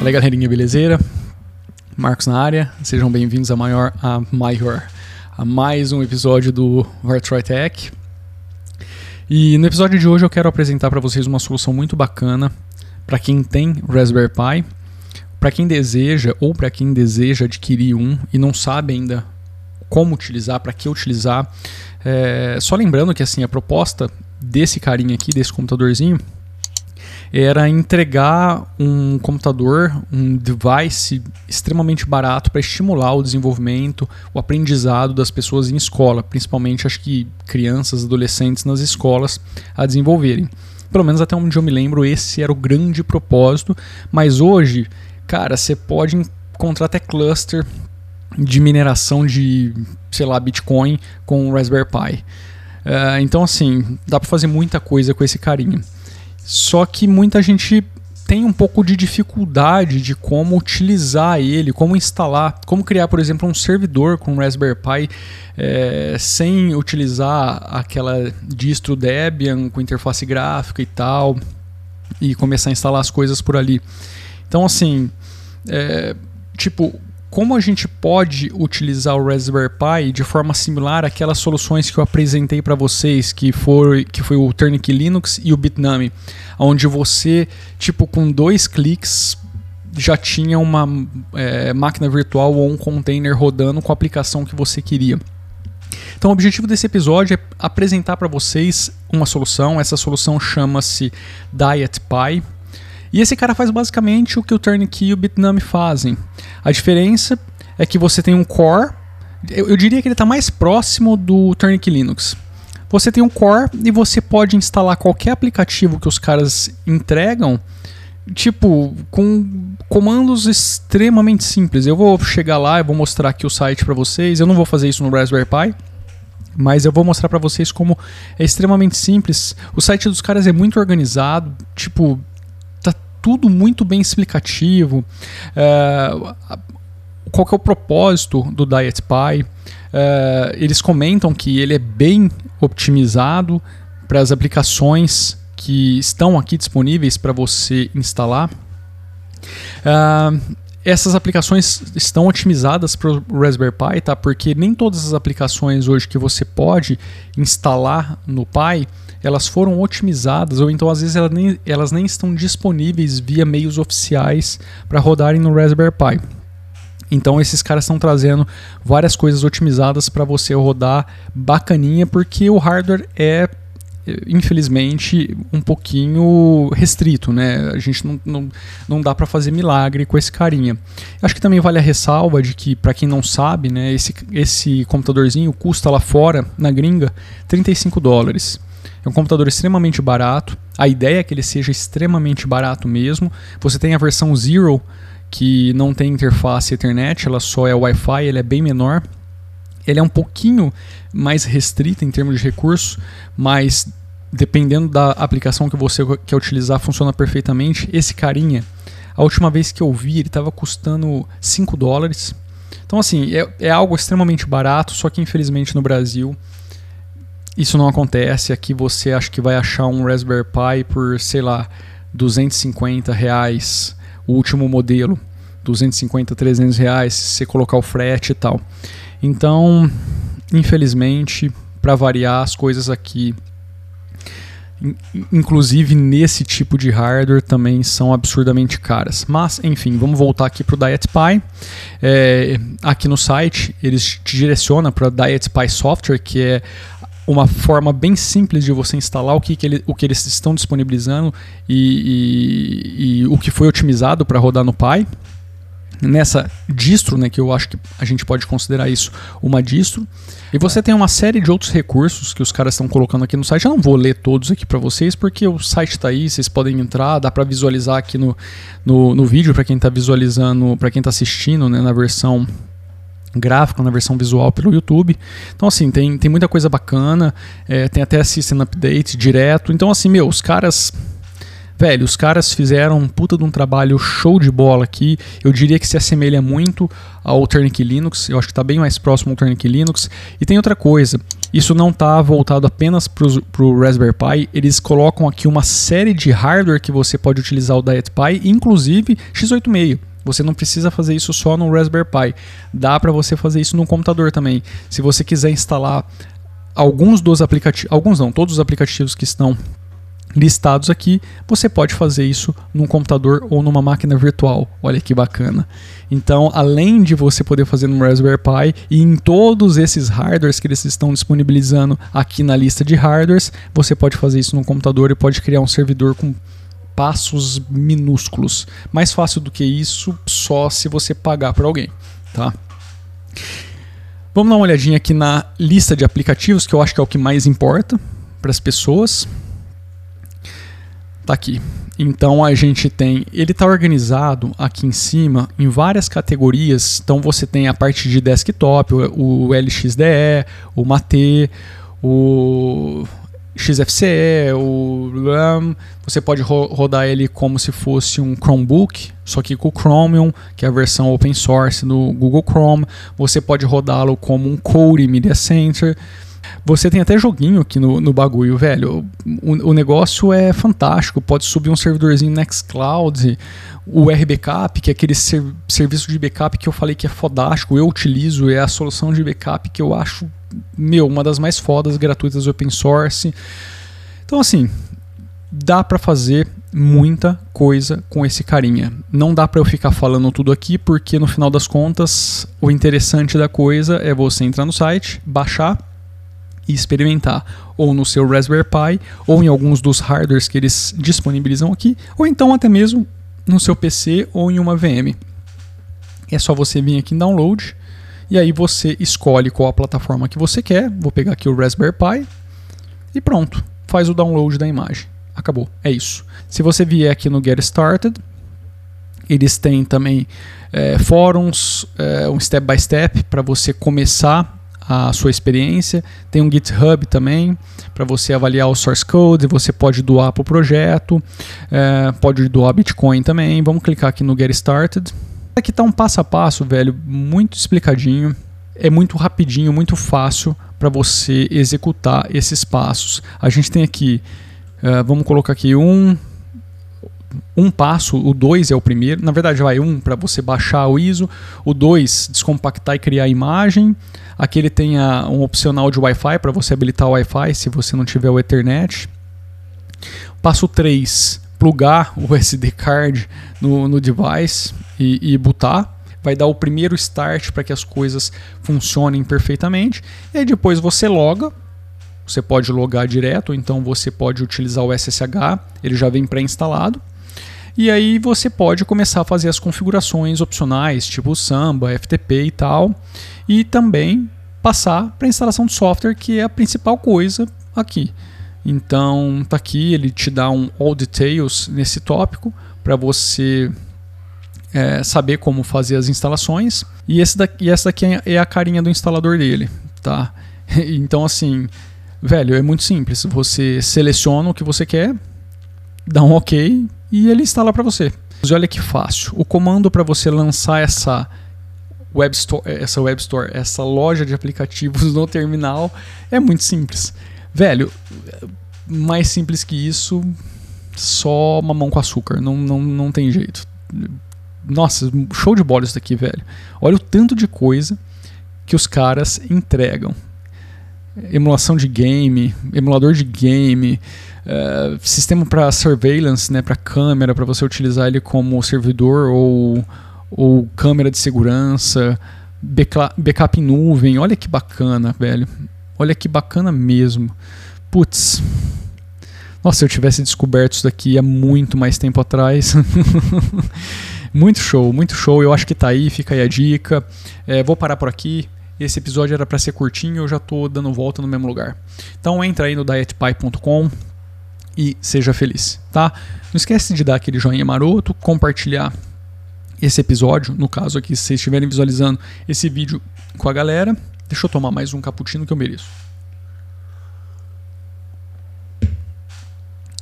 Fala galerinha, belezeira? Marcos na área, sejam bem-vindos a maior a maior a mais um episódio do Vartroy Tech. E no episódio de hoje eu quero apresentar para vocês uma solução muito bacana para quem tem Raspberry Pi, para quem deseja ou para quem deseja adquirir um e não sabe ainda como utilizar, para que utilizar. É, só lembrando que assim a proposta desse carinha aqui, desse computadorzinho, era entregar um computador, um device extremamente barato para estimular o desenvolvimento, o aprendizado das pessoas em escola, principalmente acho que crianças, adolescentes nas escolas a desenvolverem. Pelo menos até onde eu me lembro, esse era o grande propósito, mas hoje, cara, você pode encontrar até cluster de mineração de, sei lá, Bitcoin com Raspberry Pi. Uh, então, assim, dá para fazer muita coisa com esse carinha. Só que muita gente tem um pouco de dificuldade de como utilizar ele, como instalar, como criar, por exemplo, um servidor com Raspberry Pi é, sem utilizar aquela distro Debian com interface gráfica e tal, e começar a instalar as coisas por ali. Então, assim, é, tipo, como a gente pode utilizar o Raspberry Pi de forma similar àquelas soluções que eu apresentei para vocês, que foi, que foi o Turnkey Linux e o Bitnami, onde você, tipo, com dois cliques já tinha uma é, máquina virtual ou um container rodando com a aplicação que você queria. Então, o objetivo desse episódio é apresentar para vocês uma solução. Essa solução chama-se DietPy. E esse cara faz basicamente o que o Turnkey e o Bitnami fazem. A diferença é que você tem um core, eu, eu diria que ele está mais próximo do Turnkey Linux. Você tem um core e você pode instalar qualquer aplicativo que os caras entregam, tipo, com comandos extremamente simples. Eu vou chegar lá, e vou mostrar aqui o site para vocês. Eu não vou fazer isso no Raspberry Pi, mas eu vou mostrar para vocês como é extremamente simples. O site dos caras é muito organizado, tipo, tudo muito bem explicativo. É, qual que é o propósito do Diet Pie? É, eles comentam que ele é bem otimizado para as aplicações que estão aqui disponíveis para você instalar. É, essas aplicações estão otimizadas para o Raspberry Pi, tá? Porque nem todas as aplicações hoje que você pode instalar no Pi elas foram otimizadas, ou então às vezes elas nem, elas nem estão disponíveis via meios oficiais para rodarem no Raspberry Pi. Então esses caras estão trazendo várias coisas otimizadas para você rodar bacaninha, porque o hardware é infelizmente um pouquinho restrito, né? A gente não, não, não dá para fazer milagre com esse carinha. Acho que também vale a ressalva de que para quem não sabe, né, esse, esse computadorzinho custa lá fora na gringa 35 dólares. É um computador extremamente barato. A ideia é que ele seja extremamente barato mesmo. Você tem a versão Zero, que não tem interface Ethernet, ela só é Wi-Fi, ele é bem menor. Ele é um pouquinho mais restrito em termos de recursos, mas dependendo da aplicação que você quer utilizar, funciona perfeitamente. Esse carinha, a última vez que eu vi, ele estava custando 5 dólares. Então, assim, é, é algo extremamente barato, só que infelizmente no Brasil isso não acontece. Aqui você acha que vai achar um Raspberry Pi por, sei lá, 250 reais, o último modelo, 250, 300 reais, se você colocar o frete e tal. Então, infelizmente, para variar, as coisas aqui, inclusive nesse tipo de hardware, também são absurdamente caras. Mas, enfim, vamos voltar aqui para o Diet Pi. É, aqui no site, eles te direcionam para Diet Pi Software, que é uma forma bem simples de você instalar o que, que, ele, o que eles estão disponibilizando e, e, e o que foi otimizado para rodar no Pi. Nessa distro, né, que eu acho que a gente pode considerar isso uma distro. E você tem uma série de outros recursos que os caras estão colocando aqui no site. Eu não vou ler todos aqui para vocês, porque o site está aí, vocês podem entrar, dá para visualizar aqui no, no, no vídeo para quem está visualizando, para quem está assistindo né, na versão gráfico na versão visual pelo YouTube. Então, assim, tem, tem muita coisa bacana, é, tem até System Update direto. Então, assim, meu, os caras. Velho, os caras fizeram um puta de um trabalho show de bola aqui. Eu diria que se assemelha muito ao Turnkey Linux. Eu acho que está bem mais próximo ao Turnkey Linux. E tem outra coisa. Isso não está voltado apenas para o Raspberry Pi, eles colocam aqui uma série de hardware que você pode utilizar o Diet Pi, inclusive x86. Você não precisa fazer isso só no Raspberry Pi. Dá para você fazer isso no computador também. Se você quiser instalar alguns dos aplicativos, alguns não, todos os aplicativos que estão listados aqui, você pode fazer isso num computador ou numa máquina virtual. Olha que bacana. Então, além de você poder fazer no Raspberry Pi e em todos esses hardwares que eles estão disponibilizando aqui na lista de hardwares, você pode fazer isso no computador e pode criar um servidor com passos minúsculos. Mais fácil do que isso, só se você pagar para alguém, tá? Vamos dar uma olhadinha aqui na lista de aplicativos, que eu acho que é o que mais importa para as pessoas. Tá aqui. Então a gente tem, ele está organizado aqui em cima em várias categorias. Então você tem a parte de desktop, o, o LXDE, o Mate, o XFCE, o RAM, você pode ro rodar ele como se fosse um Chromebook, só que com o Chromium, que é a versão open source do Google Chrome. Você pode rodá-lo como um Core Media Center. Você tem até joguinho aqui no, no bagulho, velho. O, o, negócio é fantástico. Pode subir um servidorzinho Nextcloud, o RBackup, que é aquele ser, serviço de backup que eu falei que é fodástico. Eu utilizo, é a solução de backup que eu acho meu, uma das mais fodas gratuitas open source. Então, assim, dá para fazer muita coisa com esse carinha. Não dá para eu ficar falando tudo aqui, porque no final das contas, o interessante da coisa é você entrar no site, baixar e experimentar, ou no seu Raspberry Pi, ou em alguns dos hardwares que eles disponibilizam aqui, ou então até mesmo no seu PC ou em uma VM. É só você vir aqui em download, e aí você escolhe qual a plataforma que você quer. Vou pegar aqui o Raspberry Pi e pronto, faz o download da imagem. Acabou, é isso. Se você vier aqui no Get Started, eles têm também é, fóruns, é, um step by step para você começar a sua experiência. Tem um GitHub também para você avaliar o source code. Você pode doar para o projeto, é, pode doar Bitcoin também. Vamos clicar aqui no Get Started. Aqui está um passo a passo, velho, muito explicadinho. É muito rapidinho, muito fácil para você executar esses passos. A gente tem aqui, uh, vamos colocar aqui um, um passo, o 2 é o primeiro, na verdade vai um para você baixar o ISO, o 2 descompactar e criar a imagem, aqui ele tem a, um opcional de Wi-Fi para você habilitar o Wi-Fi se você não tiver o Ethernet. Passo 3, plugar o SD card no, no device e, e botar. Vai dar o primeiro start para que as coisas funcionem perfeitamente. E aí depois você loga. Você pode logar direto, ou então você pode utilizar o SSH, ele já vem pré-instalado. E aí você pode começar a fazer as configurações opcionais, tipo Samba, FTP e tal, e também passar para a instalação de software, que é a principal coisa aqui. Então, tá aqui, ele te dá um all details nesse tópico para você é, saber como fazer as instalações. E, esse daqui, e essa daqui é a carinha do instalador dele, tá? Então, assim, velho, é muito simples. Você seleciona o que você quer, dá um OK e ele instala para você. E olha que fácil. O comando para você lançar essa web store, essa web store, essa loja de aplicativos no terminal é muito simples. Velho, mais simples que isso, só mamão com açúcar. Não, não, não tem jeito. Nossa, show de bola isso daqui, velho. Olha o tanto de coisa que os caras entregam. Emulação de game, emulador de game, uh, sistema para surveillance, né, para câmera, para você utilizar ele como servidor ou, ou câmera de segurança, backup em nuvem. Olha que bacana, velho. Olha que bacana mesmo. Putz. Nossa, se eu tivesse descoberto isso daqui há muito mais tempo atrás. muito show, muito show. Eu acho que tá aí, fica aí a dica. É, vou parar por aqui. Esse episódio era para ser curtinho, eu já tô dando volta no mesmo lugar. Então entra aí no dietpie.com e seja feliz, tá? Não esquece de dar aquele joinha maroto, compartilhar esse episódio, no caso aqui, se vocês estiverem visualizando esse vídeo com a galera. Deixa eu tomar mais um cappuccino que eu mereço.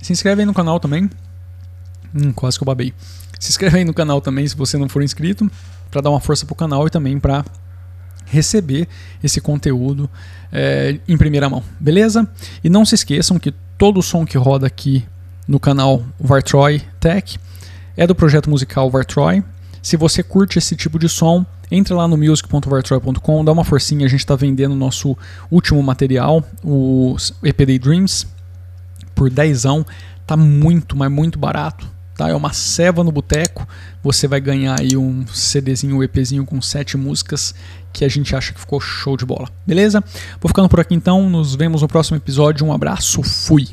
Se inscreve aí no canal também. Hum, quase que eu babei. Se inscreve aí no canal também se você não for inscrito, para dar uma força pro canal e também para receber esse conteúdo é, em primeira mão, beleza? E não se esqueçam que todo o som que roda aqui no canal Vartroy Tech é do projeto musical Vartroy. Se você curte esse tipo de som, entra lá no music.vartroy.com, dá uma forcinha, a gente está vendendo nosso último material, o EPD Dreams, por 10 tá muito, mas muito barato. Tá? É uma ceva no boteco, você vai ganhar aí um CDzinho, um EPzinho com sete músicas que a gente acha que ficou show de bola. Beleza? Vou ficando por aqui então, nos vemos no próximo episódio. Um abraço, fui!